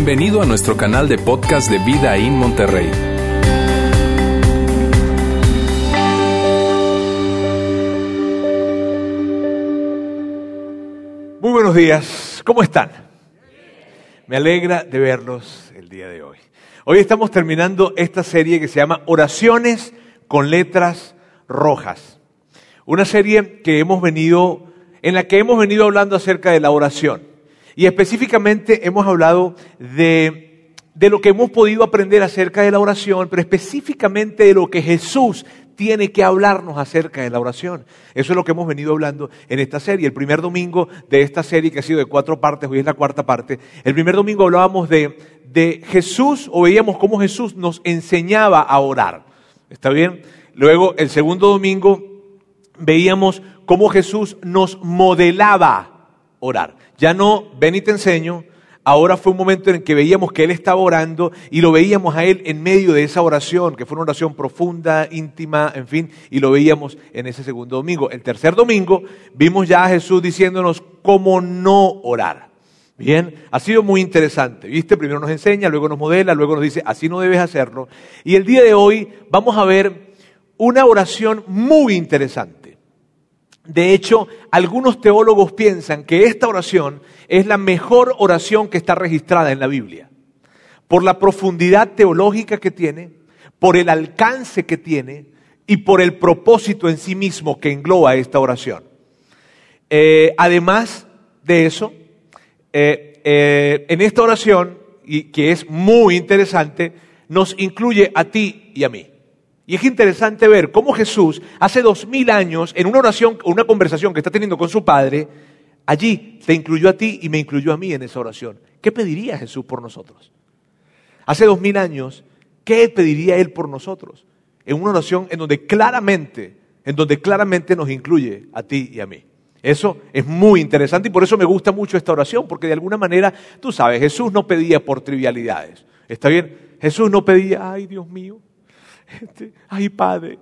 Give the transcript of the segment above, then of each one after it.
Bienvenido a nuestro canal de podcast de Vida en Monterrey. Muy buenos días, ¿cómo están? Me alegra de verlos el día de hoy. Hoy estamos terminando esta serie que se llama Oraciones con letras rojas. Una serie que hemos venido, en la que hemos venido hablando acerca de la oración. Y específicamente hemos hablado de, de lo que hemos podido aprender acerca de la oración, pero específicamente de lo que Jesús tiene que hablarnos acerca de la oración. Eso es lo que hemos venido hablando en esta serie. El primer domingo de esta serie, que ha sido de cuatro partes, hoy es la cuarta parte, el primer domingo hablábamos de, de Jesús, o veíamos cómo Jesús nos enseñaba a orar. ¿Está bien? Luego, el segundo domingo, veíamos cómo Jesús nos modelaba orar. Ya no, ven y te enseño, ahora fue un momento en que veíamos que Él estaba orando y lo veíamos a Él en medio de esa oración, que fue una oración profunda, íntima, en fin, y lo veíamos en ese segundo domingo. El tercer domingo vimos ya a Jesús diciéndonos cómo no orar. Bien, ha sido muy interesante, ¿viste? Primero nos enseña, luego nos modela, luego nos dice, así no debes hacerlo. Y el día de hoy vamos a ver una oración muy interesante. De hecho, algunos teólogos piensan que esta oración es la mejor oración que está registrada en la Biblia, por la profundidad teológica que tiene, por el alcance que tiene y por el propósito en sí mismo que engloba esta oración. Eh, además de eso, eh, eh, en esta oración, y que es muy interesante, nos incluye a ti y a mí. Y es interesante ver cómo Jesús hace dos mil años, en una oración, una conversación que está teniendo con su Padre, allí te incluyó a ti y me incluyó a mí en esa oración. ¿Qué pediría Jesús por nosotros? Hace dos mil años, ¿qué pediría Él por nosotros? En una oración en donde claramente, en donde claramente nos incluye a ti y a mí. Eso es muy interesante y por eso me gusta mucho esta oración, porque de alguna manera, tú sabes, Jesús no pedía por trivialidades. ¿Está bien? Jesús no pedía, ay Dios mío, ay, padre,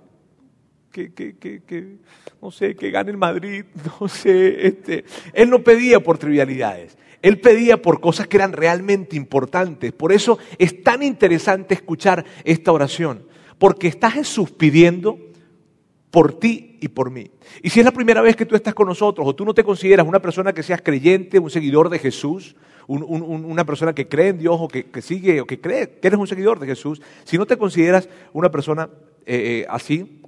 que, que, que, que, no sé, que gane el Madrid, no sé. Este. Él no pedía por trivialidades. Él pedía por cosas que eran realmente importantes. Por eso es tan interesante escuchar esta oración. Porque está Jesús pidiendo por ti y por mí. Y si es la primera vez que tú estás con nosotros o tú no te consideras una persona que seas creyente, un seguidor de Jesús, un, un, una persona que cree en Dios o que, que, sigue o que cree que eres un seguidor de Jesús, si no te consideras una persona eh, eh, así,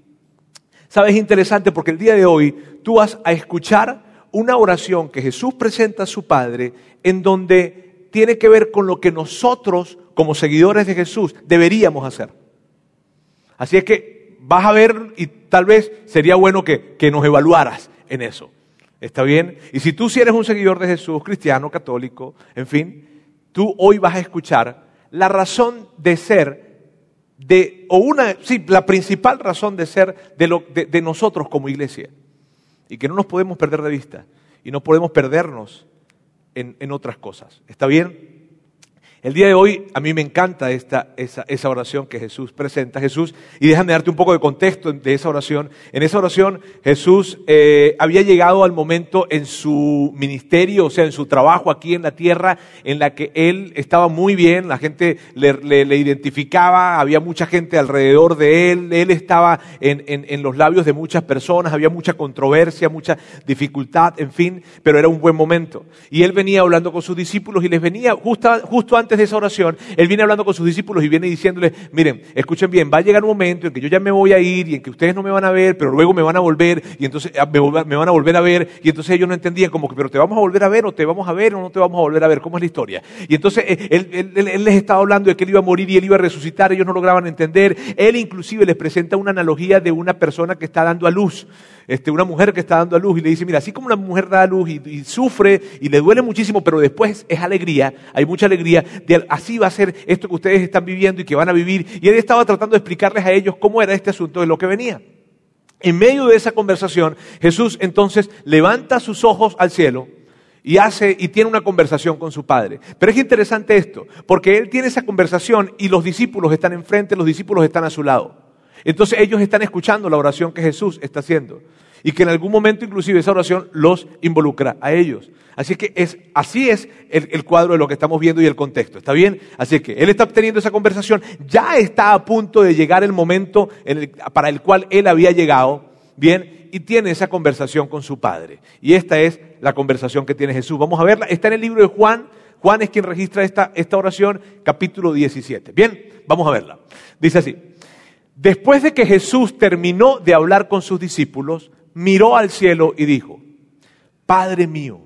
sabes, es interesante porque el día de hoy tú vas a escuchar una oración que Jesús presenta a su Padre en donde tiene que ver con lo que nosotros como seguidores de Jesús deberíamos hacer. Así es que vas a ver y tal vez sería bueno que, que nos evaluaras en eso. ¿Está bien? Y si tú si eres un seguidor de Jesús, cristiano, católico, en fin, tú hoy vas a escuchar la razón de ser de, o una, sí, la principal razón de ser de, lo, de, nosotros como iglesia. Y que no nos podemos perder de vista. Y no podemos perdernos en, en otras cosas. ¿Está bien? El día de hoy a mí me encanta esta, esa, esa, oración que Jesús presenta. Jesús, y déjame darte un poco de contexto de esa oración. En esa oración Jesús eh, había llegado al momento en su ministerio, o sea, en su trabajo aquí en la tierra, en la que él estaba muy bien, la gente le, identificaba, había mucha gente alrededor de él, él estaba en, en, en los labios de muchas personas, había mucha controversia, mucha dificultad, en fin, pero era un buen momento. Y él venía hablando con sus discípulos y les venía justo, justo antes antes de esa oración, él viene hablando con sus discípulos y viene diciénole, miren, escuchen bien, va a llegar un momento en que yo ya me voy a ir y en que ustedes no me van a ver, pero luego me van a volver y entonces ah, me, van a volver a ver y entonces ellos no entendían como que, pero te vamos a volver a ver o te vamos a ver o no te vamos a volver a ver, ¿cómo es la historia? Y entonces eh, él, les estaba hablando de que él iba a morir y él iba a resucitar, ellos no lograban entender, él inclusive les presenta una analogía de una persona que está dando a luz este, una mujer que está dando a luz y le dice, mira, así como una mujer da a luz y, sufre y le duele muchísimo, pero después es alegría, hay mucha alegría, así va a ser esto que ustedes están viviendo y que van a vivir. Y él estaba tratando de explicarles a ellos cómo era este asunto de lo que venía. En medio de esa conversación, Jesús entonces levanta sus ojos al cielo y hace y tiene una conversación con su padre. Pero es interesante esto, porque él tiene esa conversación y los discípulos están enfrente, los discípulos están a su lado. Entonces ellos están escuchando la oración que Jesús está haciendo. Y que en algún momento inclusive esa oración los involucra a ellos. Así que es, así es el, cuadro de lo que estamos viendo y el contexto. ¿Está bien? Así que él está teniendo esa conversación, ya está a punto de llegar el momento para el cual él había llegado, bien, y tiene esa conversación con su padre. Y esta es la conversación que tiene Jesús. Vamos a verla. Está en el libro de Juan. Juan es quien registra esta, esta oración, capítulo 17. Bien, vamos a verla. Dice así. Después de que Jesús terminó de hablar con sus discípulos, miró al cielo y dijo, Padre mío,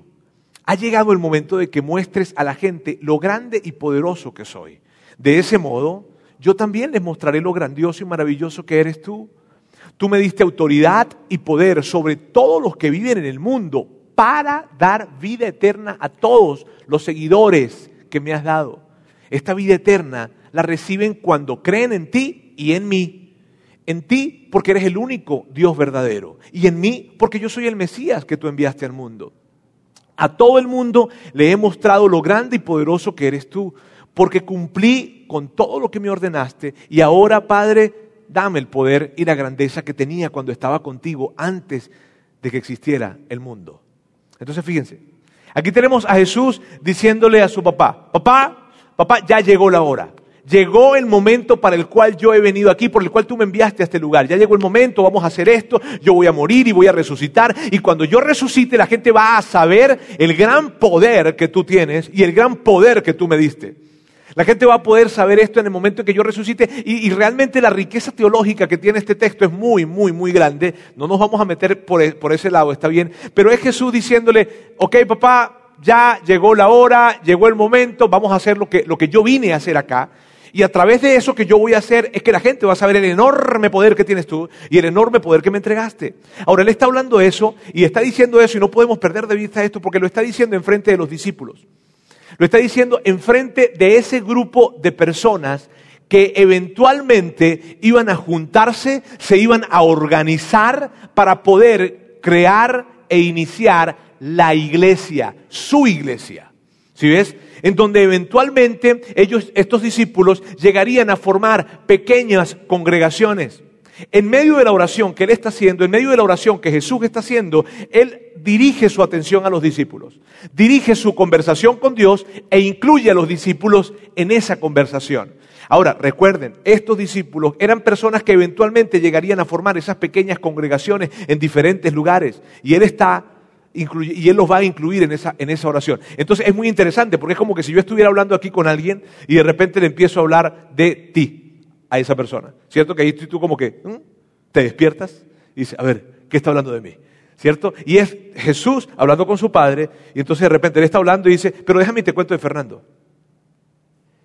ha llegado el momento de que muestres a la gente lo grande y poderoso que soy. De ese modo, yo también les mostraré lo grandioso y maravilloso que eres tú. Tú me diste autoridad y poder sobre todos los que viven en el mundo para dar vida eterna a todos los seguidores que me has dado. Esta vida eterna la reciben cuando creen en ti y en mí. En ti porque eres el único Dios verdadero. Y en mí porque yo soy el Mesías que tú enviaste al mundo. A todo el mundo le he mostrado lo grande y poderoso que eres tú, porque cumplí con todo lo que me ordenaste y ahora, Padre, dame el poder y la grandeza que tenía cuando estaba contigo antes de que existiera el mundo. Entonces, fíjense, aquí tenemos a Jesús diciéndole a su papá, papá, papá, ya llegó la hora llegó el momento para el cual yo he venido aquí, por el cual tú me enviaste a este lugar. Ya llegó el momento, vamos a hacer esto, yo voy a morir y voy a resucitar. Y cuando yo resucite, la gente va a saber el gran poder que tú tienes y el gran poder que tú me diste. La gente va a poder saber esto en el momento en que yo resucite y, realmente la riqueza teológica que tiene este texto es muy, muy, muy grande. No nos vamos a meter por, e, por ese lado, está bien. Pero es Jesús diciéndole, ok papá, ya llegó la hora, llegó el momento, vamos a hacer lo que yo vine a hacer acá. Y a través de eso que yo voy a hacer es que la gente va a saber el enorme poder que tienes tú y el enorme poder que me entregaste. Ahora, él está hablando eso y está diciendo eso y no podemos perder de vista esto porque lo está diciendo en frente de los discípulos. Lo está diciendo en frente de ese grupo de personas que eventualmente iban a juntarse, se iban a organizar para poder crear e iniciar la iglesia, su iglesia. ¿Sí ves? En donde eventualmente ellos, estos discípulos, llegarían a formar pequeñas congregaciones. En medio de la oración que Él está haciendo, en medio de la oración que Jesús está haciendo, Él dirige su atención a los discípulos, dirige su conversación con Dios e incluye a los discípulos en esa conversación. Ahora, recuerden, estos discípulos eran personas que eventualmente llegarían a formar esas pequeñas congregaciones en diferentes lugares. Y Él está y Él los va a incluir en esa, en esa oración. Entonces es muy interesante porque es como que si yo estuviera hablando aquí con alguien y de repente le empiezo a hablar de ti a esa persona. ¿Cierto? Que ahí tú como que te despiertas y dices, a ver, ¿qué está hablando de mí? ¿Cierto? Y es Jesús hablando con su padre y entonces de repente él está hablando y dice, pero déjame te cuento de Fernando.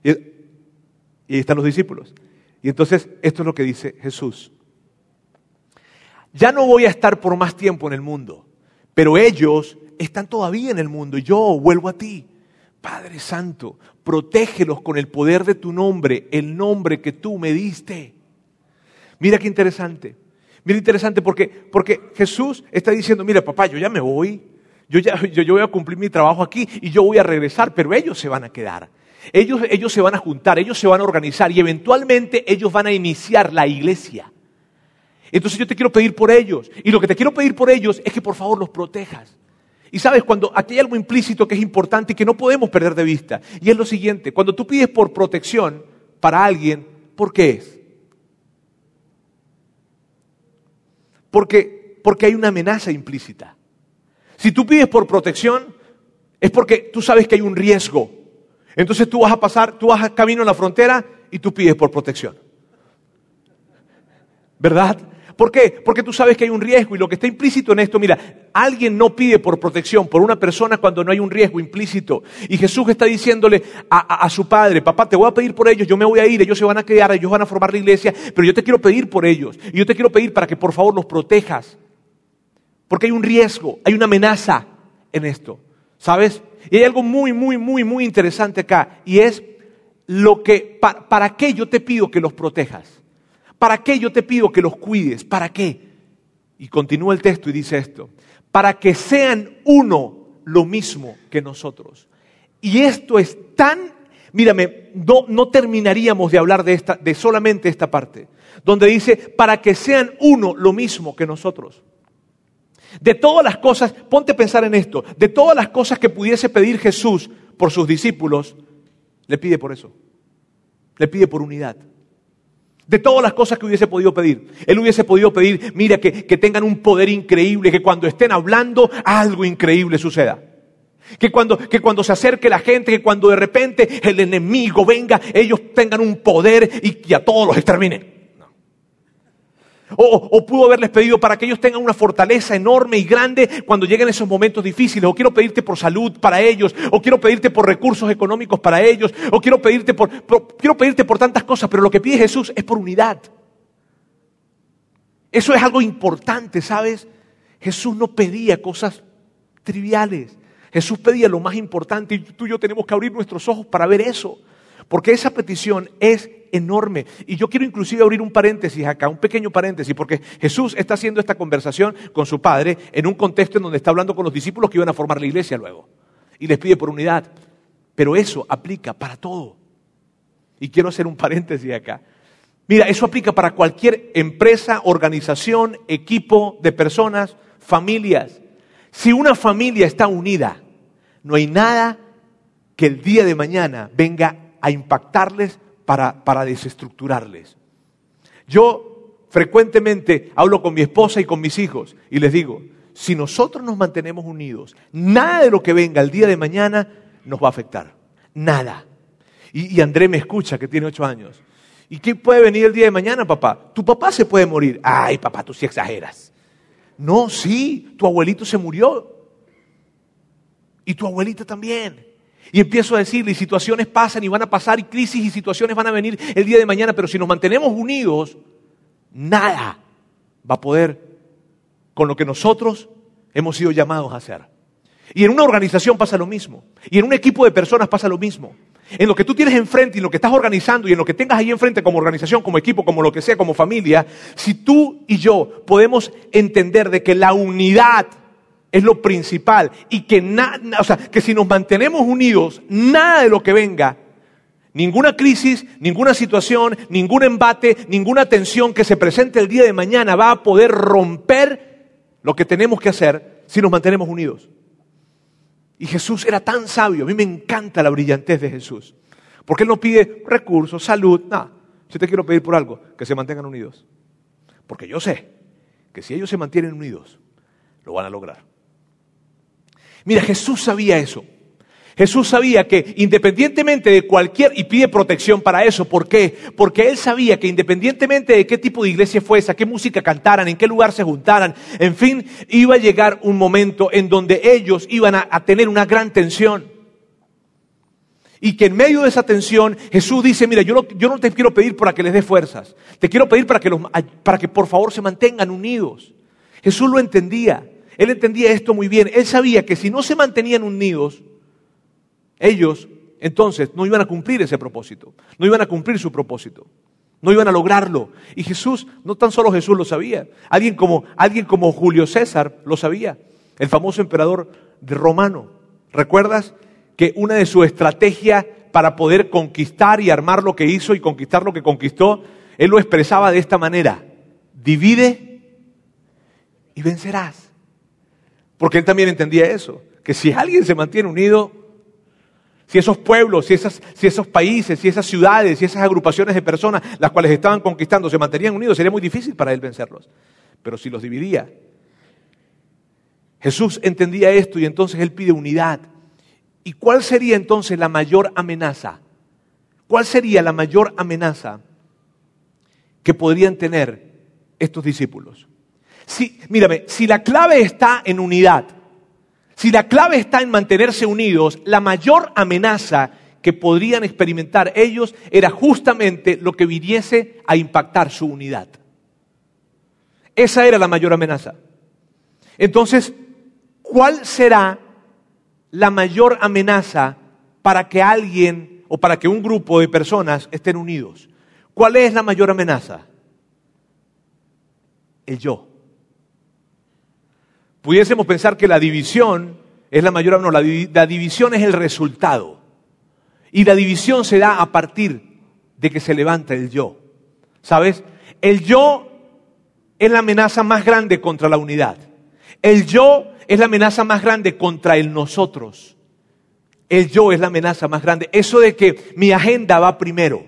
Y, y ahí están los discípulos. Y entonces esto es lo que dice Jesús. Ya no voy a estar por más tiempo en el mundo pero ellos están todavía en el mundo yo vuelvo a ti. Padre Santo, protégelos con el poder de tu nombre, el nombre que tú me diste. Mira qué interesante. Mira interesante porque, porque Jesús está diciendo, mira papá, yo ya me voy, yo ya yo, yo voy a cumplir mi trabajo aquí y yo voy a regresar, pero ellos se van a quedar. Ellos, ellos se van a juntar, ellos se van a organizar y eventualmente ellos van a iniciar la iglesia. Entonces yo te quiero pedir por ellos. Y lo que te quiero pedir por ellos es que por favor los protejas. Y sabes, cuando aquí hay algo implícito que es importante y que no podemos perder de vista. Y es lo siguiente, cuando tú pides por protección para alguien, ¿por qué es? Porque, porque hay una amenaza implícita. Si tú pides por protección, es porque tú sabes que hay un riesgo. Entonces tú vas a pasar, tú vas camino a la frontera y tú pides por protección. ¿Verdad? ¿Por qué? Porque tú sabes que hay un riesgo y lo que está implícito en esto, mira, alguien no pide por protección por una persona cuando no hay un riesgo implícito. Y Jesús está diciéndole a, su padre, papá, te voy a pedir por ellos, yo me voy a ir, ellos se van a quedar, ellos van a formar la iglesia, pero yo te quiero pedir por ellos. Y yo te quiero pedir para que por favor los protejas. Porque hay un riesgo, hay una amenaza en esto. ¿Sabes? Y hay algo muy, muy, muy, muy interesante acá. Y es lo que, ¿para qué yo te pido que los protejas? ¿Para qué yo te pido que los cuides? ¿Para qué? Y continúa el texto y dice esto, para que sean uno lo mismo que nosotros. Y esto es tan, mírame, no, no terminaríamos de hablar de, esta, de solamente esta parte, donde dice, para que sean uno lo mismo que nosotros. De todas las cosas, ponte a pensar en esto, de todas las cosas que pudiese pedir Jesús por sus discípulos, le pide por eso. Le pide por unidad. De todas las cosas que hubiese podido pedir. Él hubiese podido pedir, mira, que, que tengan un poder increíble, que cuando estén hablando algo increíble suceda. Que cuando, que cuando se acerque la gente, que cuando de repente el enemigo venga, ellos tengan un poder y que a todos los exterminen. O, pudo haberles pedido para que ellos tengan una fortaleza enorme y grande cuando lleguen esos momentos difíciles. O quiero pedirte por salud para ellos. O quiero pedirte por recursos económicos para ellos. O quiero pedirte por, por quiero pedirte por tantas cosas. Pero lo que pide Jesús es por unidad. Eso es algo importante, ¿sabes? Jesús no pedía cosas triviales. Jesús pedía lo más importante y tú y yo tenemos que abrir nuestros ojos para ver eso. Porque esa petición es enorme. Y yo quiero inclusive abrir un paréntesis acá, un pequeño paréntesis, porque Jesús está haciendo esta conversación con su Padre en un contexto en donde está hablando con los discípulos que iban a formar la iglesia luego. Y les pide por unidad. Pero eso aplica para todo. Y quiero hacer un paréntesis acá. Mira, eso aplica para cualquier empresa, organización, equipo de personas, familias. Si una familia está unida, no hay nada que el día de mañana venga a impactarles para, para desestructurarles. Yo frecuentemente hablo con mi esposa y con mis hijos y les digo, si nosotros nos mantenemos unidos, nada de lo que venga el día de mañana nos va a afectar. Nada. Y, André me escucha, que tiene ocho años. ¿Y qué puede venir el día de mañana, papá? Tu papá se puede morir. Ay, papá, tú sí exageras. No, sí, tu abuelito se murió. Y tu abuelita también. Y empiezo a decirle, y situaciones pasan y van a pasar, y crisis y situaciones van a venir el día de mañana, pero si nos mantenemos unidos, nada va a poder con lo que nosotros hemos sido llamados a hacer. Y en una organización pasa lo mismo. Y en un equipo de personas pasa lo mismo. En lo que tú tienes enfrente en lo que estás organizando y en lo que tengas ahí enfrente como organización, como equipo, como lo que sea, como familia, si tú y yo podemos entender de que la unidad es lo principal y que, o sea, que si nos mantenemos unidos, nada de lo que venga, ninguna crisis, ninguna situación, ningún embate, ninguna tensión que se presente el día de mañana va a poder romper lo que tenemos que hacer si nos mantenemos unidos. Y Jesús era tan sabio. A mí me encanta la brillantez de Jesús. Porque Él no pide recursos, salud, nada. Si te quiero pedir por algo, que se mantengan unidos. Porque yo sé que si ellos se mantienen unidos, lo van a lograr. Mira, Jesús sabía eso. Jesús sabía que independientemente de cualquier, y pide protección para eso, ¿por qué? Porque él sabía que independientemente de qué tipo de iglesia fuese, qué música cantaran, en qué lugar se juntaran, en fin, iba a llegar un momento en donde ellos iban a, a tener una gran tensión. Y que en medio de esa tensión Jesús dice, mira, yo no, yo no te quiero pedir para que les dé fuerzas, te quiero pedir para que, los, para que por favor se mantengan unidos. Jesús lo entendía, él entendía esto muy bien, él sabía que si no se mantenían unidos, ellos entonces no iban a cumplir ese propósito, no iban a cumplir su propósito, no iban a lograrlo. Y Jesús, no tan solo Jesús lo sabía, alguien como, alguien como Julio César lo sabía, el famoso emperador romano. ¿Recuerdas que una de sus estrategias para poder conquistar y armar lo que hizo y conquistar lo que conquistó, él lo expresaba de esta manera, divide y vencerás. Porque él también entendía eso, que si alguien se mantiene unido, si esos pueblos, si, si esos países, si esas ciudades, si esas agrupaciones de personas, las cuales estaban conquistando, se mantenían unidos, sería muy difícil para él vencerlos. Pero si los dividía, Jesús entendía esto y entonces él pide unidad. ¿Y cuál sería entonces la mayor amenaza? ¿Cuál sería la mayor amenaza que podrían tener estos discípulos? Si, mírame, si la clave está en unidad, si la clave está en mantenerse unidos, la mayor amenaza que podrían experimentar ellos era justamente lo que viniese a impactar su unidad. Esa era la mayor amenaza. Entonces, ¿cuál será la mayor amenaza para que alguien o para que un grupo de personas estén unidos? ¿Cuál es la mayor amenaza? El yo pudiésemos pensar que la división es la mayor, no, la, división es el resultado. Y la división se da a partir de que se levanta el yo. ¿Sabes? El yo es la amenaza más grande contra la unidad. El yo es la amenaza más grande contra el nosotros. El yo es la amenaza más grande. Eso de que mi agenda va primero,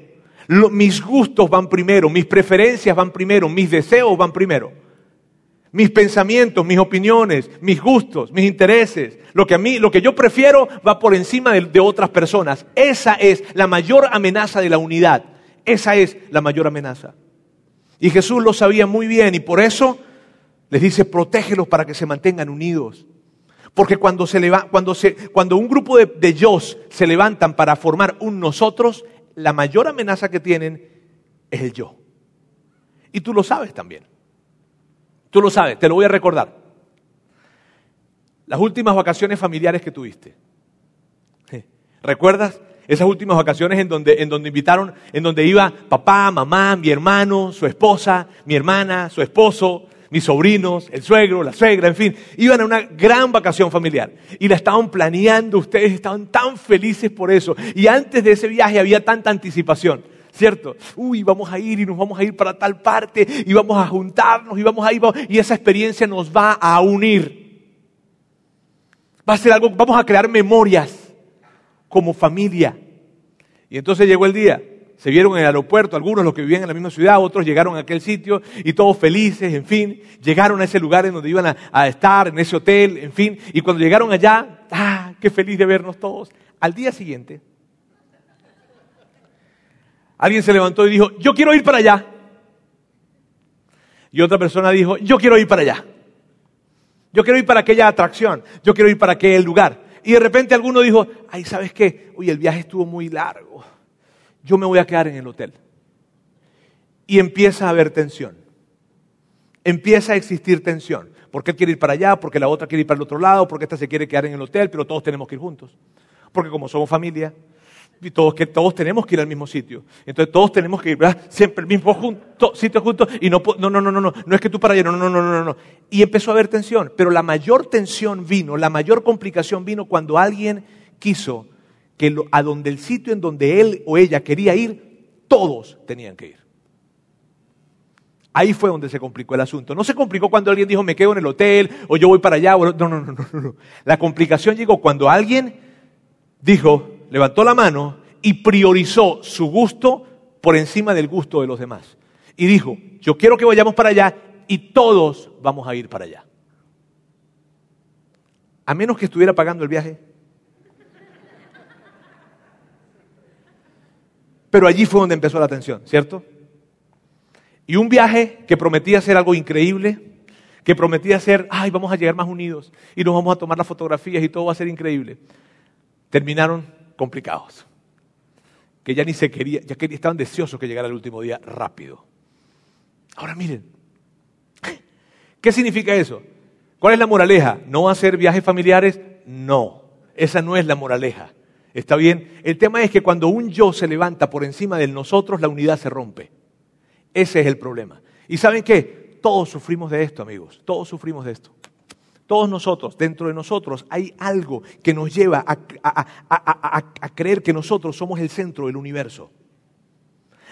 mis gustos van primero, mis preferencias van primero, mis deseos van primero. Mis pensamientos, mis opiniones, mis gustos, mis intereses, lo que a mí, lo que yo prefiero va por encima de, otras personas. Esa es la mayor amenaza de la unidad. Esa es la mayor amenaza. Y Jesús lo sabía muy bien y por eso les dice, protégelos para que se mantengan unidos. Porque cuando, se cuando, se, cuando un grupo de, de se levantan para formar un nosotros, la mayor amenaza que tienen es el yo. Y tú lo sabes también. Tú lo sabes, te lo voy a recordar. Las últimas vacaciones familiares que tuviste. ¿Recuerdas? Esas últimas vacaciones en donde, en donde invitaron, en donde iba papá, mamá, mi hermano, su esposa, mi hermana, su esposo, mis sobrinos, el suegro, la suegra, en fin, iban a una gran vacación familiar y la estaban planeando, ustedes estaban tan felices por eso y antes de ese viaje había tanta anticipación. ¿Cierto? Uy, vamos a ir y nos vamos a ir para tal parte y vamos a juntarnos y vamos a ir y esa experiencia nos va a unir. Va a ser algo, vamos a crear memorias como familia. Y entonces llegó el día se vieron en el aeropuerto, algunos los que vivían en la misma ciudad, otros llegaron a aquel sitio y todos felices, en fin, llegaron a ese lugar en donde iban a, estar, en ese hotel, en fin, y cuando llegaron allá, ¡ah, qué feliz de vernos todos! Al día siguiente, alguien se levantó y dijo, yo quiero ir para allá. Y otra persona dijo, yo quiero ir para allá. Yo quiero ir para aquella atracción, yo quiero ir para aquel lugar. Y de repente alguno dijo, ay, ¿sabes qué? Uy, el viaje estuvo muy largo yo me voy a quedar en el hotel. Y empieza a haber tensión. Empieza a existir tensión. Porque él quiere ir para allá, porque la otra quiere ir para el otro lado, porque esta se quiere quedar en el hotel, pero todos tenemos que ir juntos. Porque como somos familia, y todos, que todos tenemos que ir al mismo sitio. Entonces todos tenemos que ir. Siempre el mismo sitio juntos y no, no, no, no, no, no, no es que tú para allá, no, no, no, no, no. Y empezó a haber tensión, pero la mayor tensión vino, la mayor complicación vino cuando alguien quiso que a donde el sitio en donde él o ella quería ir, todos tenían que ir. Ahí fue donde se complicó el asunto. No se complicó cuando alguien dijo me quedo en el hotel o yo voy para allá. no, no, no, no, no. La complicación llegó cuando alguien dijo, levantó la mano y priorizó su gusto por encima del gusto de los demás. Y dijo, yo quiero que vayamos para allá y todos vamos a ir para allá. A menos que estuviera pagando el viaje. Pero allí fue donde empezó la tensión, ¿cierto? Y un viaje que prometía ser algo increíble, que prometía ser, ay, vamos a llegar más unidos y nos vamos a tomar las fotografías y todo va a ser increíble, terminaron complicados. Que ya ni se quería, ya que estaban deseosos que llegara el último día rápido. Ahora miren, ¿qué significa eso? ¿Cuál es la moraleja? ¿No hacer viajes familiares? No, esa no es la moraleja. ¿Está bien? El tema es que cuando un yo se levanta por encima de nosotros, la unidad se rompe. Ese es el problema. ¿Y saben qué? Todos sufrimos de esto, amigos. Todos sufrimos de esto. Todos nosotros, dentro de nosotros, hay algo que nos lleva a, creer que nosotros somos el centro del universo.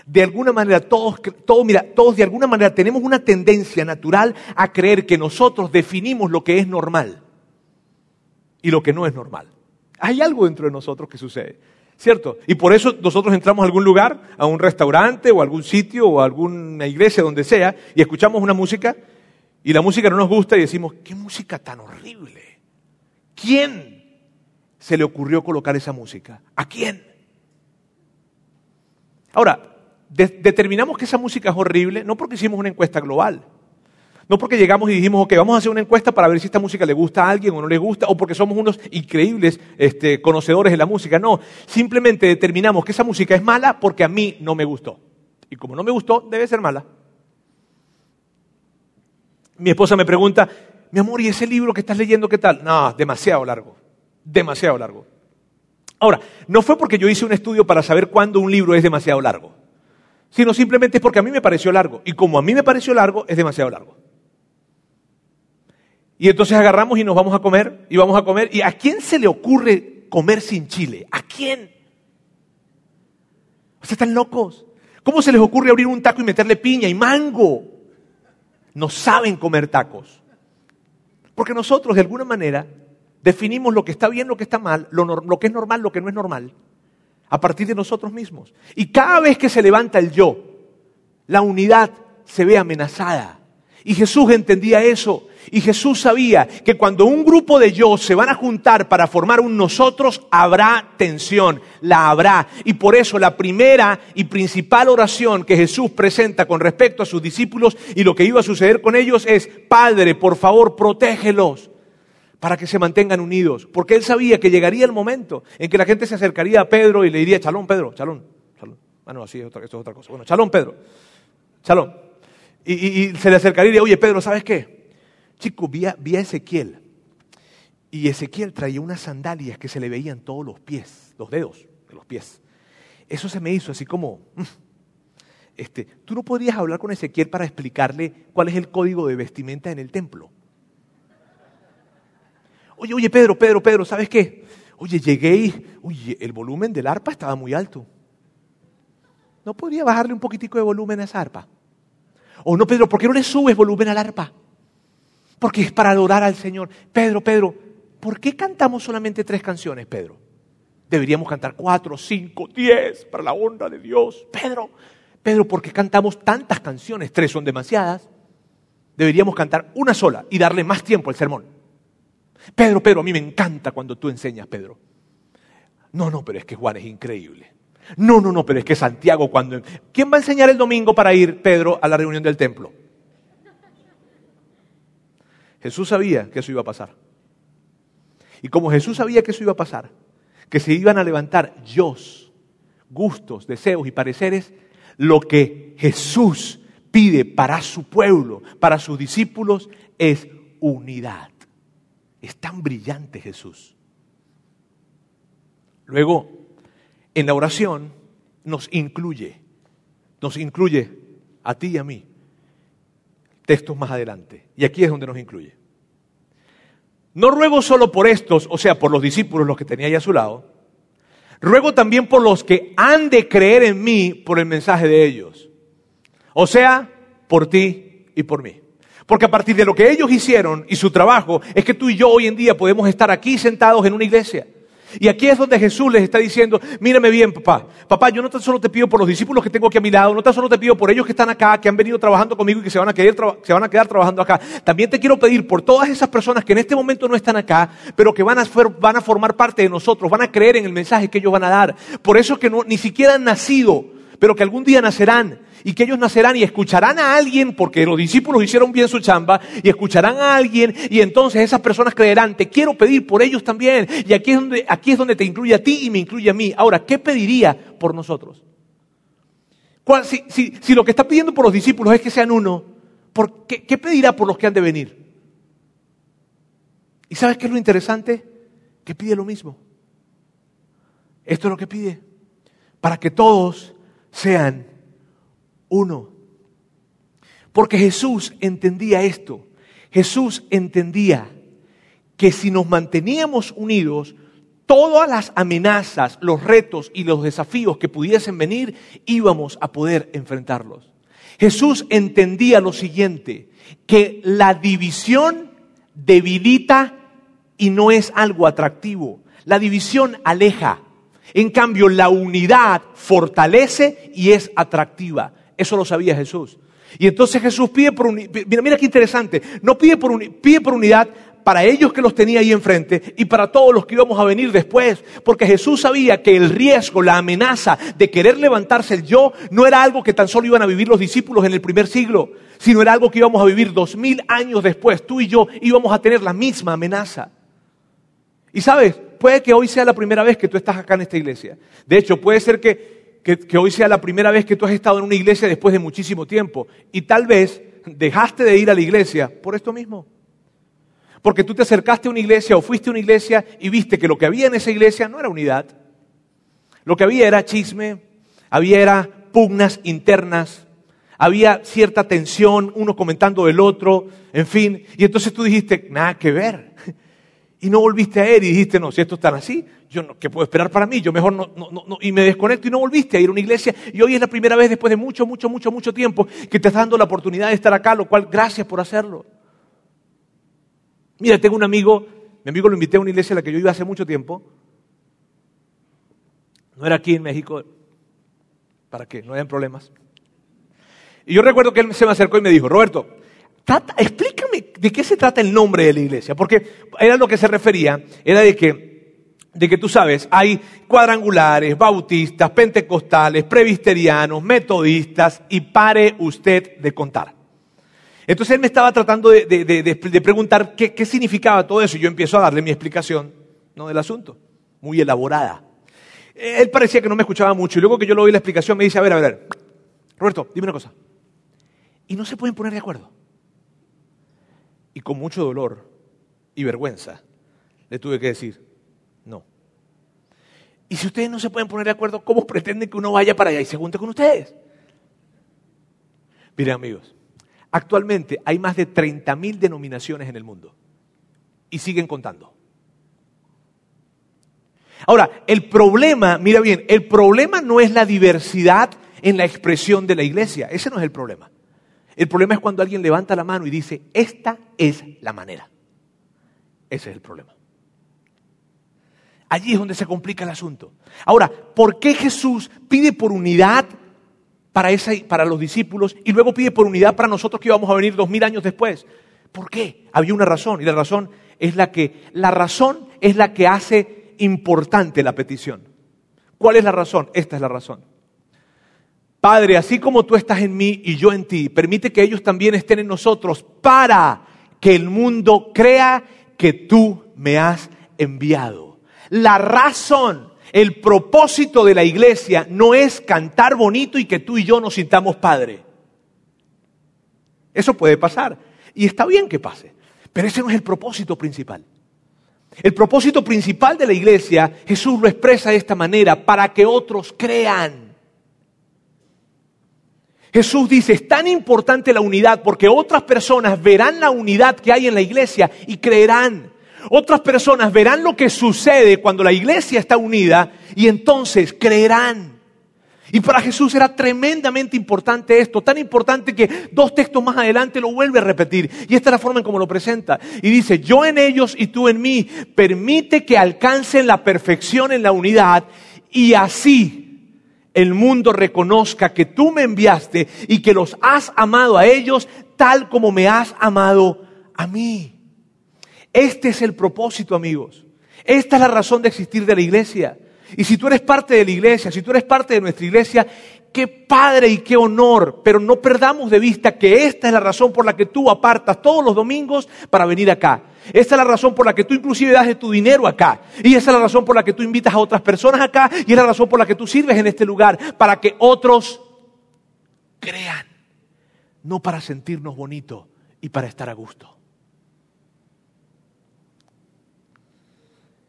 De alguna manera, todos, todos, mira, todos de alguna manera tenemos una tendencia natural a creer que nosotros definimos lo que es normal y lo que no es normal. Hay algo dentro de nosotros que sucede, ¿cierto? Y por eso nosotros entramos a algún lugar, a un restaurante o a algún sitio o alguna iglesia, donde sea, y escuchamos una música y la música no nos gusta y decimos, ¿qué música tan horrible? ¿Quién se le ocurrió colocar esa música? ¿A quién? Ahora, determinamos que esa música es horrible no porque hicimos una encuesta global. No porque llegamos y dijimos, ok, vamos a hacer una encuesta para ver si esta música le gusta a alguien o no le gusta, o porque somos unos increíbles este, conocedores de la música. No, simplemente determinamos que esa música es mala porque a mí no me gustó. Y como no me gustó, debe ser mala. Mi esposa me pregunta, mi amor, ¿y ese libro que estás leyendo qué tal? No, demasiado largo, demasiado largo. Ahora, no fue porque yo hice un estudio para saber cuándo un libro es demasiado largo, sino simplemente es porque a mí me pareció largo. Y como a mí me pareció largo, es demasiado largo. Y entonces agarramos y nos vamos a comer y vamos a comer. ¿Y a quién se le ocurre comer sin chile? ¿A quién? O están locos. ¿Cómo se les ocurre abrir un taco y meterle piña y mango? No saben comer tacos. Porque nosotros, de alguna manera, definimos lo que está bien, lo que está mal, lo, lo que es normal, lo que no es normal, a partir de nosotros mismos. Y cada vez que se levanta el yo, la unidad se ve amenazada. Y Jesús entendía eso. Y Jesús sabía que cuando un grupo de yo se van a juntar para formar un nosotros, habrá tensión, la habrá. Y por eso la primera y principal oración que Jesús presenta con respecto a sus discípulos y lo que iba a suceder con ellos es, Padre, por favor, protégelos para que se mantengan unidos. Porque él sabía que llegaría el momento en que la gente se acercaría a Pedro y le diría, Chalón, Pedro, Chalón, Chalón. Ah, no, así es otra, esto es otra cosa. Bueno, Chalón, Pedro, Chalón. Y, se le acercaría y le oye, Pedro, ¿sabes qué? Chico, vi a, Ezequiel. Y Ezequiel traía unas sandalias que se le veían todos los pies, los dedos de los pies. Eso se me hizo así como, mm, este, tú no podrías hablar con Ezequiel para explicarle cuál es el código de vestimenta en el templo. Oye, oye, Pedro, Pedro, Pedro, ¿sabes qué? Oye, llegué y, oye, el volumen del arpa estaba muy alto. ¿No podría bajarle un poquitico de volumen a esa arpa? O no, Pedro, ¿por qué no le subes volumen al arpa? Porque es para adorar al Señor. Pedro, Pedro, ¿por qué cantamos solamente tres canciones, Pedro? Deberíamos cantar cuatro, cinco, diez para la honra de Dios. Pedro, Pedro, ¿por qué cantamos tantas canciones? Tres son demasiadas. Deberíamos cantar una sola y darle más tiempo al sermón. Pedro, Pedro, a mí me encanta cuando tú enseñas, Pedro. No, no, pero es que Juan es increíble. No, no, no, pero es que Santiago cuando... ¿Quién va a enseñar el domingo para ir, Pedro, a la reunión del templo? Jesús sabía que eso iba a pasar. Y como Jesús sabía que eso iba a pasar, que se iban a levantar yo, gustos, deseos y pareceres, lo que Jesús pide para su pueblo, para sus discípulos, es unidad. Es tan brillante Jesús. Luego, en la oración nos incluye, nos incluye a ti y a mí. Textos más adelante. Y aquí es donde nos incluye. No ruego solo por estos, o sea, por los discípulos, los que tenía ahí a su lado. Ruego también por los que han de creer en mí por el mensaje de ellos. O sea, por ti y por mí. Porque a partir de lo que ellos hicieron y su trabajo, es que tú y yo hoy en día podemos estar aquí sentados en una iglesia. Y aquí es donde Jesús les está diciendo, mírame bien, papá. Papá, yo no tan solo te pido por los discípulos que tengo aquí a mi lado, no tan solo te pido por ellos que están acá, que han venido trabajando conmigo y que se van a, quedar trabajando acá. También te quiero pedir por todas esas personas que en este momento no están acá, pero que van a, formar parte de nosotros, van a creer en el mensaje que ellos van a dar. Por eso que ni siquiera han nacido, pero que algún día nacerán y que ellos nacerán y escucharán a alguien, porque los discípulos hicieron bien su chamba, y escucharán a alguien, y entonces esas personas creerán, te quiero pedir por ellos también. Y aquí es donde, aquí es donde te incluye a ti y me incluye a mí. Ahora, ¿qué pediría por nosotros? Si, si, si, lo que está pidiendo por los discípulos es que sean uno, ¿por qué, ¿qué pedirá por los que han de venir? ¿Y sabes qué es lo interesante? Que pide lo mismo. Esto es lo que pide. Para que todos sean uno. Porque Jesús entendía esto. Jesús entendía que si nos manteníamos unidos, todas las amenazas, los retos y los desafíos que pudiesen venir, íbamos a poder enfrentarlos. Jesús entendía lo siguiente, que la división debilita y no es algo atractivo. La división aleja. En cambio, la unidad fortalece y es atractiva. Eso lo sabía Jesús. Y entonces Jesús pide por unidad. Mira, mira qué interesante. No pide por, pide por unidad para ellos que los tenía ahí enfrente y para todos los que íbamos a venir después. Porque Jesús sabía que el riesgo, la amenaza de querer levantarse el yo, no era algo que tan solo iban a vivir los discípulos en el primer siglo, sino era algo que íbamos a vivir dos mil años después. Tú y yo íbamos a tener la misma amenaza. Y sabes, puede que hoy sea la primera vez que tú estás acá en esta iglesia. De hecho, puede ser que que, hoy sea la primera vez que tú has estado en una iglesia después de muchísimo tiempo. Y tal vez dejaste de ir a la iglesia por esto mismo. Porque tú te acercaste a una iglesia o fuiste a una iglesia y viste que lo que había en esa iglesia no era unidad. Lo que había era chisme, había era pugnas internas, había cierta tensión, uno comentando del otro, en fin. Y entonces tú dijiste, nada que ver. Y no volviste a él y dijiste, no, si esto está así, yo no, ¿qué puedo esperar para mí? Yo mejor no, no, no, y me desconecto y no volviste a ir a una iglesia. Y hoy es la primera vez después de mucho, mucho, mucho, mucho tiempo que te estás dando la oportunidad de estar acá, lo cual gracias por hacerlo. Mira, tengo un amigo, mi amigo lo invité a una iglesia a la que yo iba hace mucho tiempo. No era aquí en México, para que no hayan problemas. Y yo recuerdo que él se me acercó y me dijo, Roberto, explícame de qué se trata el nombre de la iglesia, porque era lo que se refería, era de que, de que tú sabes, hay cuadrangulares, bautistas, pentecostales, presbiterianos, metodistas, y pare usted de contar. Entonces él me estaba tratando de, preguntar qué, significaba todo eso, y yo empiezo a darle mi explicación ¿no? del asunto, muy elaborada. Él parecía que no me escuchaba mucho, y luego que yo le doy la explicación me dice, a ver, a ver, Roberto, dime una cosa, ¿y no se pueden poner de acuerdo? Y con mucho dolor y vergüenza le tuve que decir, no. Y si ustedes no se pueden poner de acuerdo, ¿cómo pretenden que uno vaya para allá y se junte con ustedes? Miren amigos, actualmente hay más de 30.000 denominaciones en el mundo y siguen contando. Ahora, el problema, mira bien, el problema no es la diversidad en la expresión de la iglesia, ese no es el problema. El problema es cuando alguien levanta la mano y dice, esta es la manera. Ese es el problema. Allí es donde se complica el asunto. Ahora, ¿por qué Jesús pide por unidad para, para los discípulos y luego pide por unidad para nosotros que íbamos a venir dos mil años después? ¿Por qué? Había una razón y la razón es la que la razón es la que hace importante la petición. ¿Cuál es la razón? Esta es la razón. Padre, así como tú estás en mí y yo en ti, permite que ellos también estén en nosotros para que el mundo crea que tú me has enviado. La razón, el propósito de la iglesia no es cantar bonito y que tú y yo nos sintamos Padre. Eso puede pasar y está bien que pase, pero ese no es el propósito principal. El propósito principal de la iglesia, Jesús lo expresa de esta manera, para que otros crean. Jesús dice, es tan importante la unidad porque otras personas verán la unidad que hay en la iglesia y creerán. Otras personas verán lo que sucede cuando la iglesia está unida y entonces creerán. Y para Jesús era tremendamente importante esto, tan importante que dos textos más adelante lo vuelve a repetir. Y esta es la forma en cómo lo presenta. Y dice, yo en ellos y tú en mí, permite que alcancen la perfección en la unidad y así el mundo reconozca que tú me enviaste y que los has amado a ellos tal como me has amado a mí. Este es el propósito, amigos. Esta es la razón de existir de la iglesia. Y si tú eres parte de la iglesia, si tú eres parte de nuestra iglesia, qué padre y qué honor. Pero no perdamos de vista que esta es la razón por la que tú apartas todos los domingos para venir acá. Esta es la razón por la que tú inclusive das de tu dinero acá. Y esa es la razón por la que tú invitas a otras personas acá. Y es la razón por la que tú sirves en este lugar. Para que otros crean. No para sentirnos bonitos y para estar a gusto.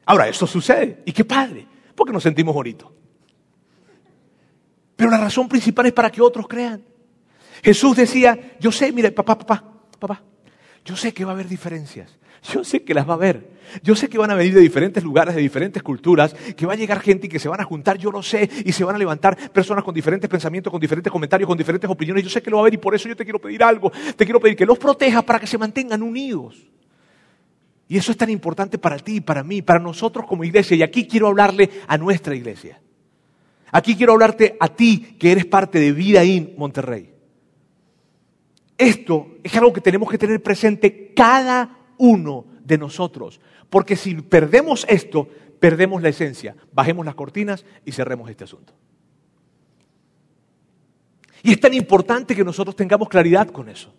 Ahora, eso sucede. Y qué padre. Porque nos sentimos bonitos. Pero la razón principal es para que otros crean. Jesús decía, yo sé, mire, papá, papá, papá, yo sé que va a haber diferencias. Yo sé que las va a haber. Yo sé que van a venir de diferentes lugares, de diferentes culturas, que va a llegar gente y que se van a juntar, yo lo sé, y se van a levantar personas con diferentes pensamientos, con diferentes comentarios, con diferentes opiniones. Yo sé que lo va a haber y por eso yo te quiero pedir algo. Te quiero pedir que los protejas para que se mantengan unidos. Y eso es tan importante para ti para mí, para nosotros como iglesia. Y aquí quiero hablarle a nuestra iglesia. Aquí quiero hablarte a ti que eres parte de Vida In Monterrey. Esto es algo que tenemos que tener presente cada uno de nosotros. Porque si perdemos esto, perdemos la esencia. Bajemos las cortinas y cerremos este asunto. Y es tan importante que nosotros tengamos claridad con eso.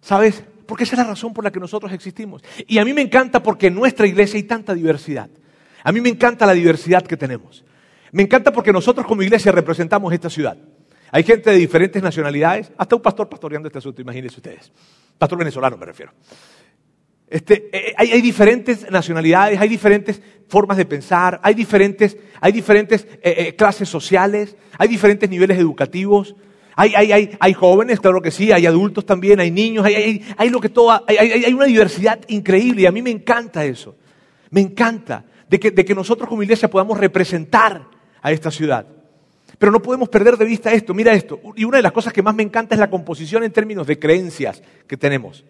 ¿Sabes? Porque esa es la razón por la que nosotros existimos. Y a mí me encanta porque en nuestra iglesia hay tanta diversidad. A mí me encanta la diversidad que tenemos. Me encanta porque nosotros como iglesia representamos esta ciudad. Hay gente de diferentes nacionalidades, hasta un pastor pastoreando este asunto, imagínense ustedes. Pastor venezolano me refiero. Este, eh, hay, diferentes nacionalidades, hay diferentes formas de pensar, hay diferentes, hay diferentes eh, eh, clases sociales, hay diferentes niveles educativos. Hay, hay, jóvenes, claro que sí, hay adultos también, hay niños, hay, lo que todo, hay, una diversidad increíble y a mí me encanta eso. Me encanta de que, de que nosotros como iglesia podamos representar a esta ciudad. Pero no podemos perder de vista esto, mira esto. Y una de las cosas que más me encanta es la composición en términos de creencias que tenemos.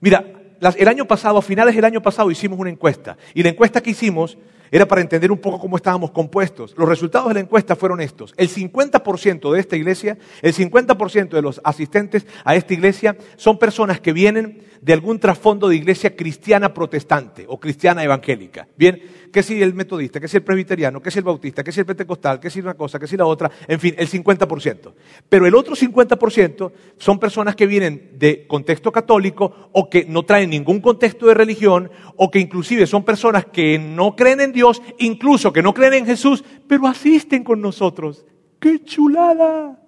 Mira, el año pasado, a finales del año pasado, hicimos una encuesta. Y la encuesta que hicimos era para entender un poco cómo estábamos compuestos. Los resultados de la encuesta fueron estos. El 50% de esta iglesia, el 50% de los asistentes a esta iglesia son personas que vienen de algún trasfondo de iglesia cristiana protestante o cristiana evangélica. Bien, que si el metodista, que si el presbiteriano, que si el bautista, que si el pentecostal, que si una cosa, que si la otra, en fin, el 50%. Pero el otro 50% son personas que vienen de contexto católico o que no traen ningún contexto de religión o que inclusive son personas que no creen en Dios, incluso que no creen en Jesús, pero asisten con nosotros. ¡Qué chulada!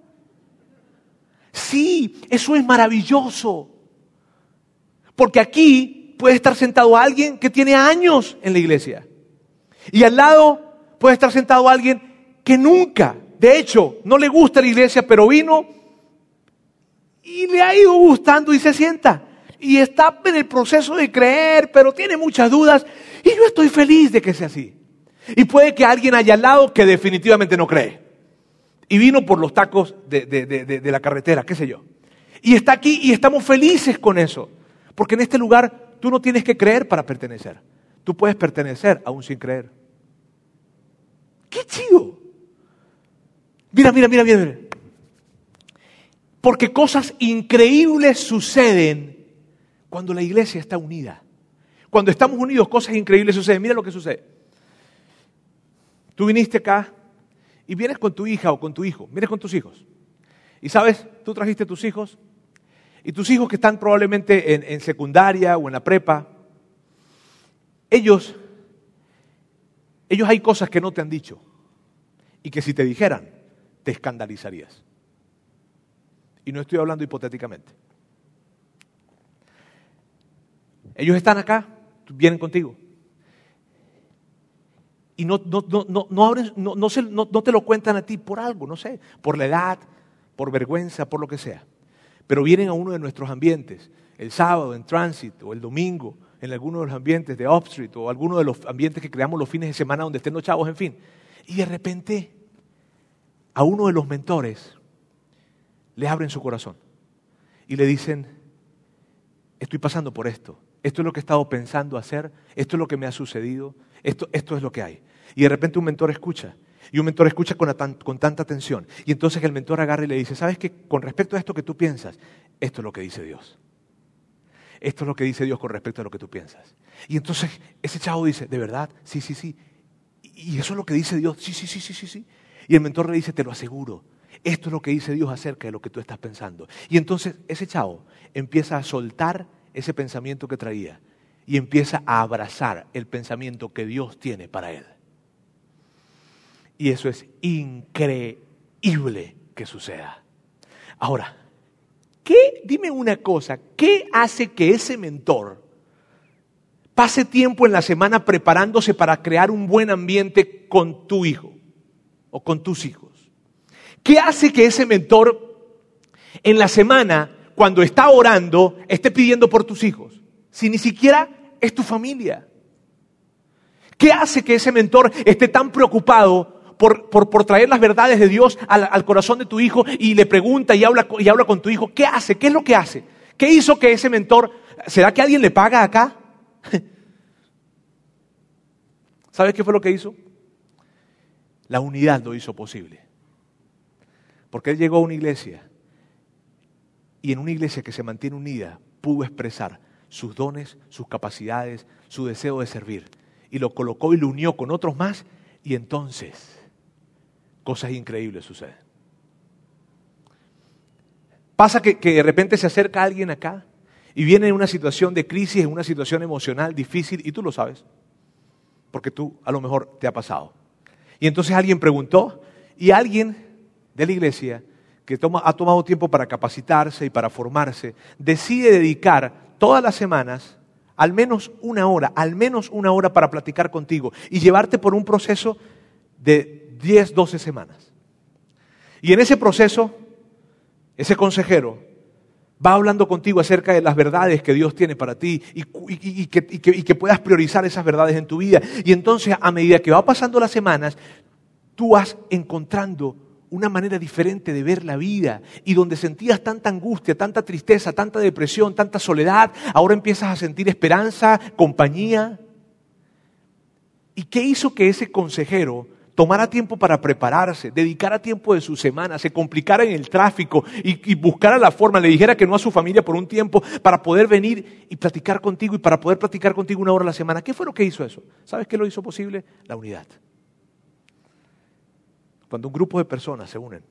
Sí, eso es maravilloso. Porque aquí puede estar sentado alguien que tiene años en la iglesia. Y al lado puede estar sentado alguien que nunca, de hecho, no le gusta la iglesia, pero vino y le ha ido gustando y se sienta. Y está en el proceso de creer, pero tiene muchas dudas. Y yo estoy feliz de que sea así. Y puede que alguien haya al lado que definitivamente no cree. Y vino por los tacos de, de la carretera, qué sé yo. Y está aquí y estamos felices con eso. Porque en este lugar tú no tienes que creer para pertenecer. Tú puedes pertenecer aún sin creer. ¡Qué chido! Mira, mira, mira, mira. Porque cosas increíbles suceden cuando la iglesia está unida. Cuando estamos unidos, cosas increíbles suceden. Mira lo que sucede. Tú viniste acá y vienes con tu hija o con tu hijo, vienes con tus hijos. Y sabes, tú trajiste tus hijos y tus hijos que están probablemente en, secundaria o en la prepa, ellos, ellos hay cosas que no te han dicho y que si te dijeran, te escandalizarías. Y no estoy hablando hipotéticamente. Ellos están acá, vienen contigo. Y no, no, no, no, te lo cuentan a ti por algo, no sé, por la edad, por vergüenza, por lo que sea pero vienen a uno de nuestros ambientes, el sábado en Transit o el domingo en alguno de los ambientes de Upstreet o alguno de los ambientes que creamos los fines de semana donde estén los chavos, en fin. Y de repente a uno de los mentores le abren su corazón y le dicen, estoy pasando por esto, esto es lo que he estado pensando hacer, esto es lo que me ha sucedido, esto, esto es lo que hay. Y de repente un mentor escucha y un mentor escucha con, tanta atención. Y entonces el mentor agarra y le dice, ¿sabes qué? Con respecto a esto que tú piensas, esto es lo que dice Dios. Esto es lo que dice Dios con respecto a lo que tú piensas. Y entonces ese chavo dice, ¿de verdad? Sí, sí, sí. Y eso es lo que dice Dios. Sí, sí, sí, sí, sí, sí. Y el mentor le dice, te lo aseguro. Esto es lo que dice Dios acerca de lo que tú estás pensando. Y entonces ese chavo empieza a soltar ese pensamiento que traía y empieza a abrazar el pensamiento que Dios tiene para él. Y eso es increíble que suceda. Ahora, ¿qué, dime una cosa, ¿qué hace que ese mentor pase tiempo en la semana preparándose para crear un buen ambiente con tu hijo o con tus hijos? ¿Qué hace que ese mentor en la semana, cuando está orando, esté pidiendo por tus hijos? Si ni siquiera es tu familia. ¿Qué hace que ese mentor esté tan preocupado por, traer las verdades de Dios al, corazón de tu hijo y le pregunta y habla, y habla con tu hijo, ¿qué hace? ¿Qué es lo que hace? ¿Qué hizo que ese mentor, ¿será que alguien le paga acá? ¿Sabes qué fue lo que hizo? La unidad lo hizo posible. Porque él llegó a una iglesia y en una iglesia que se mantiene unida pudo expresar sus dones, sus capacidades, su deseo de servir. Y lo colocó y lo unió con otros más y entonces cosas increíbles suceden. Pasa que, de repente se acerca alguien acá y viene en una situación de crisis, en una situación emocional difícil, y tú lo sabes, porque tú a lo mejor te ha pasado. Y entonces alguien preguntó, y alguien de la iglesia que ha tomado tiempo para capacitarse y para formarse, decide dedicar todas las semanas al menos una hora, al menos una hora para platicar contigo y llevarte por un proceso de 10, 12 semanas. Y en ese proceso, ese consejero va hablando contigo acerca de las verdades que Dios tiene para ti y, que, que, puedas priorizar esas verdades en tu vida. Y entonces, a medida que va pasando las semanas, tú vas encontrando una manera diferente de ver la vida y donde sentías tanta angustia, tanta tristeza, tanta depresión, tanta soledad, ahora empiezas a sentir esperanza, compañía. ¿Y qué hizo que ese consejero tomara tiempo para prepararse, dedicara tiempo de su semana, se complicara en el tráfico y, buscara la forma, le dijera que no a su familia por un tiempo para poder venir y platicar contigo y para poder platicar contigo una hora a la semana. ¿Qué fue lo que hizo eso? ¿Sabes qué lo hizo posible? La unidad. Cuando un grupo de personas se unen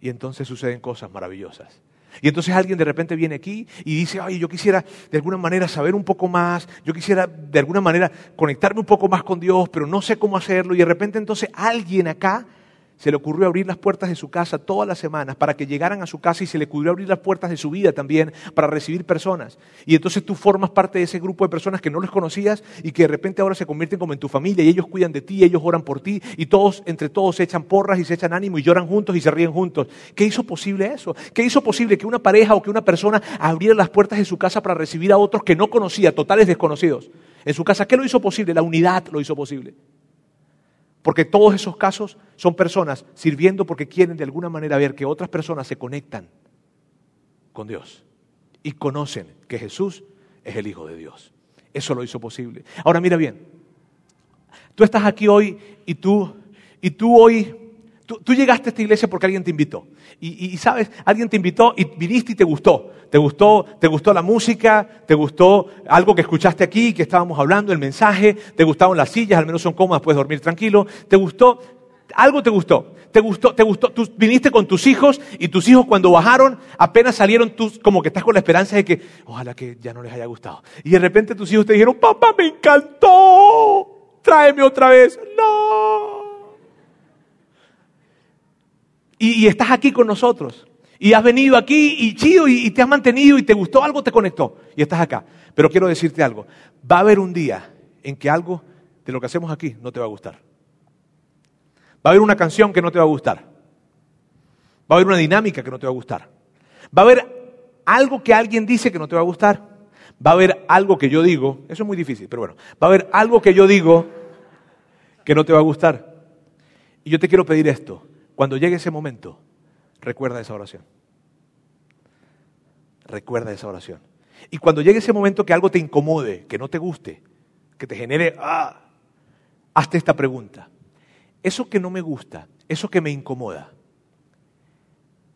y entonces suceden cosas maravillosas. Y entonces alguien de repente viene aquí y dice, ay, yo quisiera de alguna manera saber un poco más, yo quisiera de alguna manera conectarme un poco más con Dios, pero no sé cómo hacerlo. Y de repente entonces alguien acá se le ocurrió abrir las puertas de su casa todas las semanas para que llegaran a su casa y se le ocurrió abrir las puertas de su vida también para recibir personas. Y entonces tú formas parte de ese grupo de personas que no les conocías y que de repente ahora se convierten como en tu familia y ellos cuidan de ti, ellos oran por ti y todos, entre todos, se echan porras y se echan ánimo y lloran juntos y se ríen juntos. ¿Qué hizo posible eso? ¿Qué hizo posible que una pareja o que una persona abriera las puertas de su casa para recibir a otros que no conocía, totales desconocidos? En su casa, ¿qué lo hizo posible? La unidad lo hizo posible. Porque todos esos casos son personas sirviendo porque quieren de alguna manera ver que otras personas se conectan con Dios y conocen que Jesús es el Hijo de Dios. Eso lo hizo posible. Ahora mira bien, tú estás aquí hoy y tú, y tú hoy Tú, llegaste a esta iglesia porque alguien te invitó. Y, sabes, alguien te invitó y viniste y te gustó. Te gustó, te gustó la música, te gustó algo que escuchaste aquí, que estábamos hablando, el mensaje, te gustaron las sillas, al menos son cómodas, puedes dormir tranquilo. Te gustó, algo te gustó. Te gustó, te gustó. Tú viniste con tus hijos y tus hijos cuando bajaron apenas salieron, tú como que estás con la esperanza de que ojalá que ya no les haya gustado. Y de repente tus hijos te dijeron, papá, me encantó, tráeme otra vez. No y, estás aquí con nosotros. Y has venido aquí y chido y, te has mantenido y te gustó algo, te conectó y estás acá. Pero quiero decirte algo, va a haber un día en que algo de lo que hacemos aquí no te va a gustar. Va a haber una canción que no te va a gustar. Va a haber una dinámica que no te va a gustar. Va a haber algo que alguien dice que no te va a gustar. Va a haber algo que yo digo, eso es muy difícil, pero bueno, va a haber algo que yo digo que no te va a gustar. Y yo te quiero pedir esto, cuando llegue ese momento, recuerda esa oración. Recuerda esa oración. Y cuando llegue ese momento que algo te incomode, que no te guste, que te genere, ah, hazte esta pregunta. Eso que no me gusta, eso que me incomoda,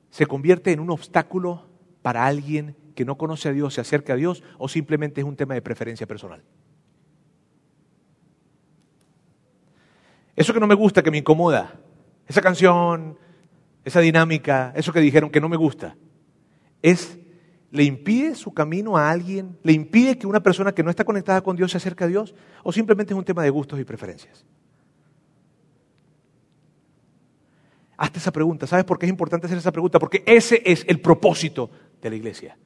¿se convierte en un obstáculo para alguien que no conoce a Dios, se acerca a Dios, o simplemente es un tema de preferencia personal? Eso que no me gusta, que me incomoda, esa canción, esa dinámica, eso que dijeron que no me gusta, es le impide su camino a alguien, le impide que una persona que no está conectada con Dios se acerque a Dios, o simplemente es un tema de gustos y preferencias. Hazte esa pregunta. ¿Sabes por qué es importante hacer esa pregunta? Porque ese es el propósito de la iglesia.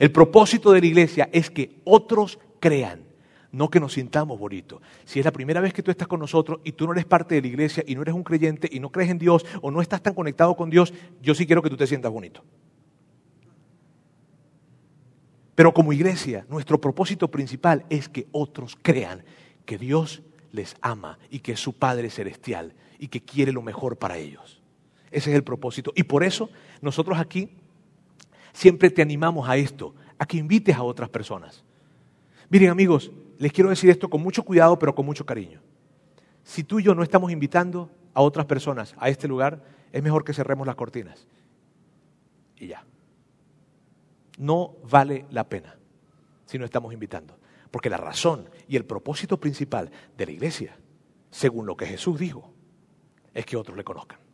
El propósito de la iglesia es que otros crean no que nos sintamos bonitos. Si es la primera vez que tú estás con nosotros y tú no eres parte de la iglesia y no eres un creyente y no crees en Dios o no estás tan conectado con Dios, yo sí quiero que tú te sientas bonito. Pero como iglesia, nuestro propósito principal es que otros crean que Dios les ama y que es su Padre celestial y que quiere lo mejor para ellos. Ese es el propósito. Y por eso nosotros aquí siempre te animamos a esto, a que invites a otras personas. Miren amigos, les quiero decir esto con mucho cuidado, pero con mucho cariño. Si tú y yo no estamos invitando a otras personas a este lugar, es mejor que cerremos las cortinas. Y ya. No vale la pena si no estamos invitando. Porque la razón y el propósito principal de la iglesia, según lo que Jesús dijo, es que otros le conozcan.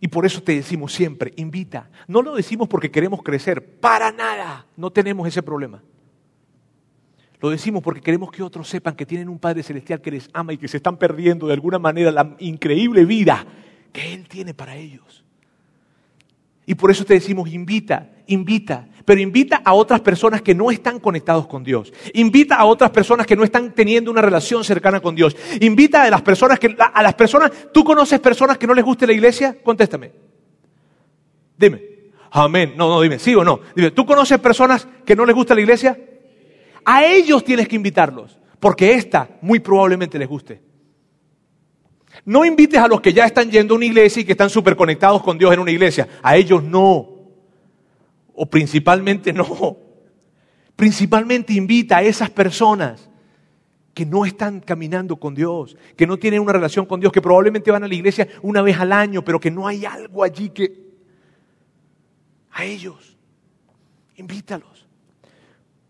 Y por eso te decimos siempre, invita. No lo decimos porque queremos crecer, para nada. No tenemos ese problema. Lo decimos porque queremos que otros sepan que tienen un Padre Celestial que les ama y que se están perdiendo de alguna manera la increíble vida que Él tiene para ellos. Y por eso te decimos, invita, invita, pero invita a otras personas que no están conectados con Dios. Invita a otras personas que no están teniendo una relación cercana con Dios. Invita a las personas que, a las personas, ¿tú conoces personas que no les guste la iglesia? Contéstame. Dime. Amén. No, no, dime, ¿sí o no? Dime, ¿tú conoces personas que no les gusta la iglesia? A ellos tienes que invitarlos, porque esta muy probablemente les guste. No invites a los que ya están yendo a una iglesia y que están súper conectados con Dios en una iglesia. A ellos no. O principalmente no. Principalmente invita a esas personas que no están caminando con Dios, que no tienen una relación con Dios, que probablemente van a la iglesia una vez al año, pero que no hay algo allí que... A ellos, invítalos.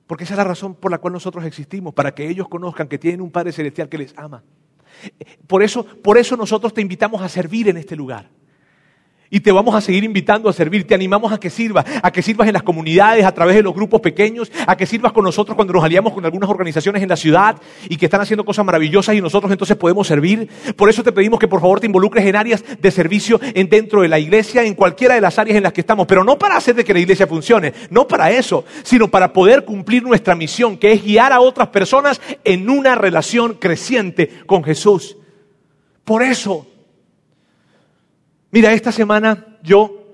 Porque esa es la razón por la cual nosotros existimos, para que ellos conozcan que tienen un Padre Celestial que les ama. Por eso, por eso nosotros te invitamos a servir en este lugar. Y te vamos a seguir invitando a servir. Te animamos a que sirvas, a que sirvas en las comunidades, a través de los grupos pequeños, a que sirvas con nosotros cuando nos aliamos con algunas organizaciones en la ciudad y que están haciendo cosas maravillosas y nosotros entonces podemos servir. Por eso te pedimos que por favor te involucres en áreas de servicio en dentro de la iglesia, en cualquiera de las áreas en las que estamos, pero no para hacer de que la iglesia funcione, no para eso, sino para poder cumplir nuestra misión, que es guiar a otras personas en una relación creciente con Jesús. Por eso Mira, esta semana yo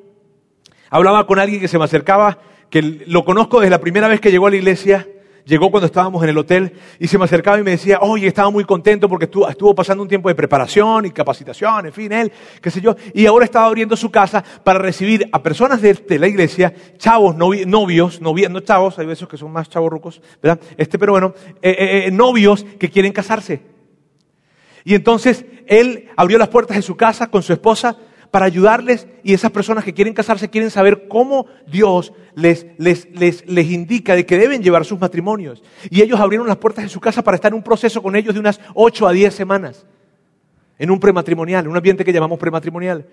hablaba con alguien que se me acercaba, que lo conozco desde la primera vez que llegó a la iglesia, llegó cuando estábamos en el hotel y se me acercaba y me decía, oye, estaba muy contento porque estuvo, pasando un tiempo de preparación y capacitación, en fin, él, qué sé yo, y ahora estaba abriendo su casa para recibir a personas de, la iglesia, chavos, novios, novios, no chavos, hay veces que son más chavos rucos, ¿verdad? Este, pero bueno, eh, eh, eh, novios que quieren casarse. Y entonces él abrió las puertas de su casa con su esposa, para ayudarles y esas personas que quieren casarse quieren saber cómo Dios les, les, les, les, indica de que deben llevar sus matrimonios. Y ellos abrieron las puertas de su casa para estar en un proceso con ellos de unas 8 a 10 semanas, en un prematrimonial, en un ambiente que llamamos prematrimonial.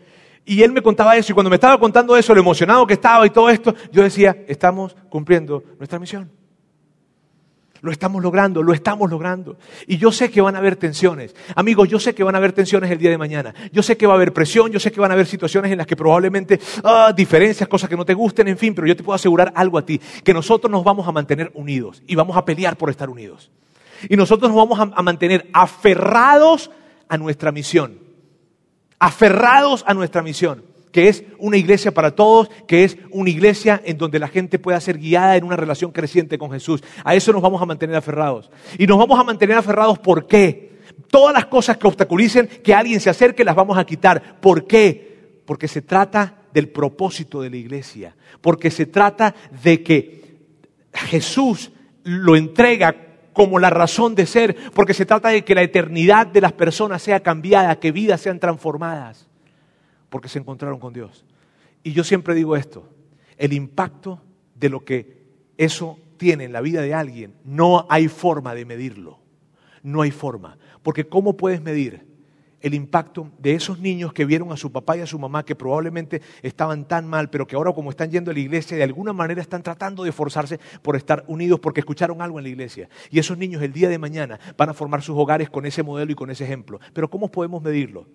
Y él me contaba eso y cuando me estaba contando eso, lo emocionado que estaba y todo esto, yo decía, estamos cumpliendo nuestra misión. Lo estamos logrando, lo estamos logrando. Y yo sé que van a haber tensiones. Amigos, yo sé que van a haber tensiones el día de mañana. Yo sé que va a haber presión, yo sé que van a haber situaciones en las que probablemente, ah, diferencias, cosas que no te gusten, en fin, pero yo te puedo asegurar algo a ti, que nosotros nos vamos a mantener unidos y vamos a pelear por estar unidos. Y nosotros nos vamos a, a mantener aferrados a nuestra misión. Aferrados a nuestra misión que es una iglesia para todos, que es una iglesia en donde la gente pueda ser guiada en una relación creciente con Jesús. A eso nos vamos a mantener aferrados. Y nos vamos a mantener aferrados ¿por qué? Todas las cosas que obstaculicen que alguien se acerque las vamos a quitar. ¿Por qué? Porque se trata del propósito de la iglesia. Porque se trata de que Jesús lo entrega como la razón de ser, porque se trata de que la eternidad de las personas sea cambiada, que vidas sean transformadas porque se encontraron con Dios. Y yo siempre digo esto, el impacto de lo que eso tiene en la vida de alguien, no hay forma de medirlo. No hay forma. Porque ¿cómo puedes medir el impacto de esos niños que vieron a su papá y a su mamá que probablemente estaban tan mal, pero que ahora como están yendo a la iglesia, de alguna manera están tratando de esforzarse por estar unidos porque escucharon algo en la iglesia. Y esos niños el día de mañana van a formar sus hogares con ese modelo y con ese ejemplo. Pero ¿cómo podemos medirlo?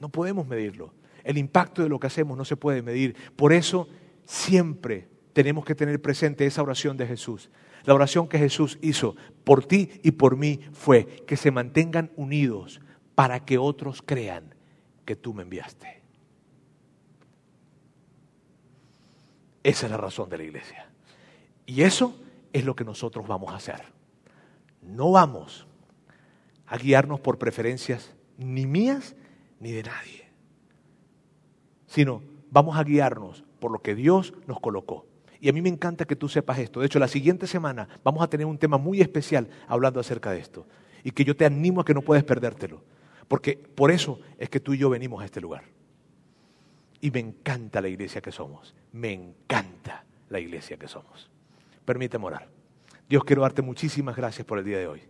No podemos medirlo. El impacto de lo que hacemos no se puede medir. Por eso siempre tenemos que tener presente esa oración de Jesús. La oración que Jesús hizo por ti y por mí fue que se mantengan unidos para que otros crean que tú me enviaste. Esa es la razón de la iglesia. Y eso es lo que nosotros vamos a hacer. No vamos a guiarnos por preferencias ni mías ni de nadie sino vamos a guiarnos por lo que Dios nos colocó. Y a mí me encanta que tú sepas esto. De hecho, la siguiente semana vamos a tener un tema muy especial hablando acerca de esto. Y que yo te animo a que no puedes perdértelo. Porque por eso es que tú y yo venimos a este lugar. Y me encanta la iglesia que somos. Me encanta la iglesia que somos. Permíteme orar. Dios, quiero darte muchísimas gracias por el día de hoy.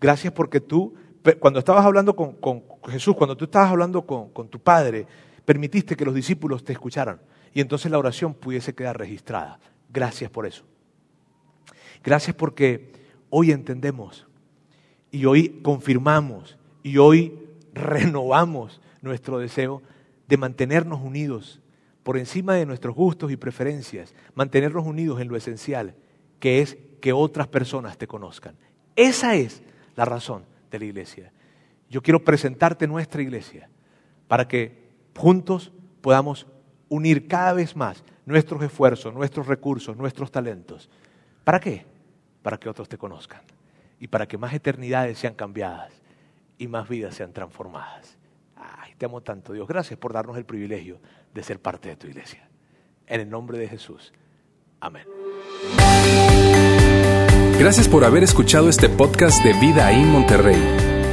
Gracias porque tú, cuando estabas hablando con, Jesús, cuando tú estabas hablando con, con tu Padre, permitiste que los discípulos te escucharan y entonces la oración pudiese quedar registrada. Gracias por eso. Gracias porque hoy entendemos y hoy confirmamos y hoy renovamos nuestro deseo de mantenernos unidos por encima de nuestros gustos y preferencias, mantenernos unidos en lo esencial, que es que otras personas te conozcan. Esa es la razón de la iglesia. Yo quiero presentarte nuestra iglesia para que juntos podamos unir cada vez más nuestros esfuerzos, nuestros recursos, nuestros talentos. ¿Para qué? Para que otros te conozcan y para que más eternidades sean cambiadas y más vidas sean transformadas. Ay, te amo tanto, Dios. Gracias por darnos el privilegio de ser parte de tu iglesia. En el nombre de Jesús. Amén. Gracias por haber escuchado este podcast de Vida en Monterrey.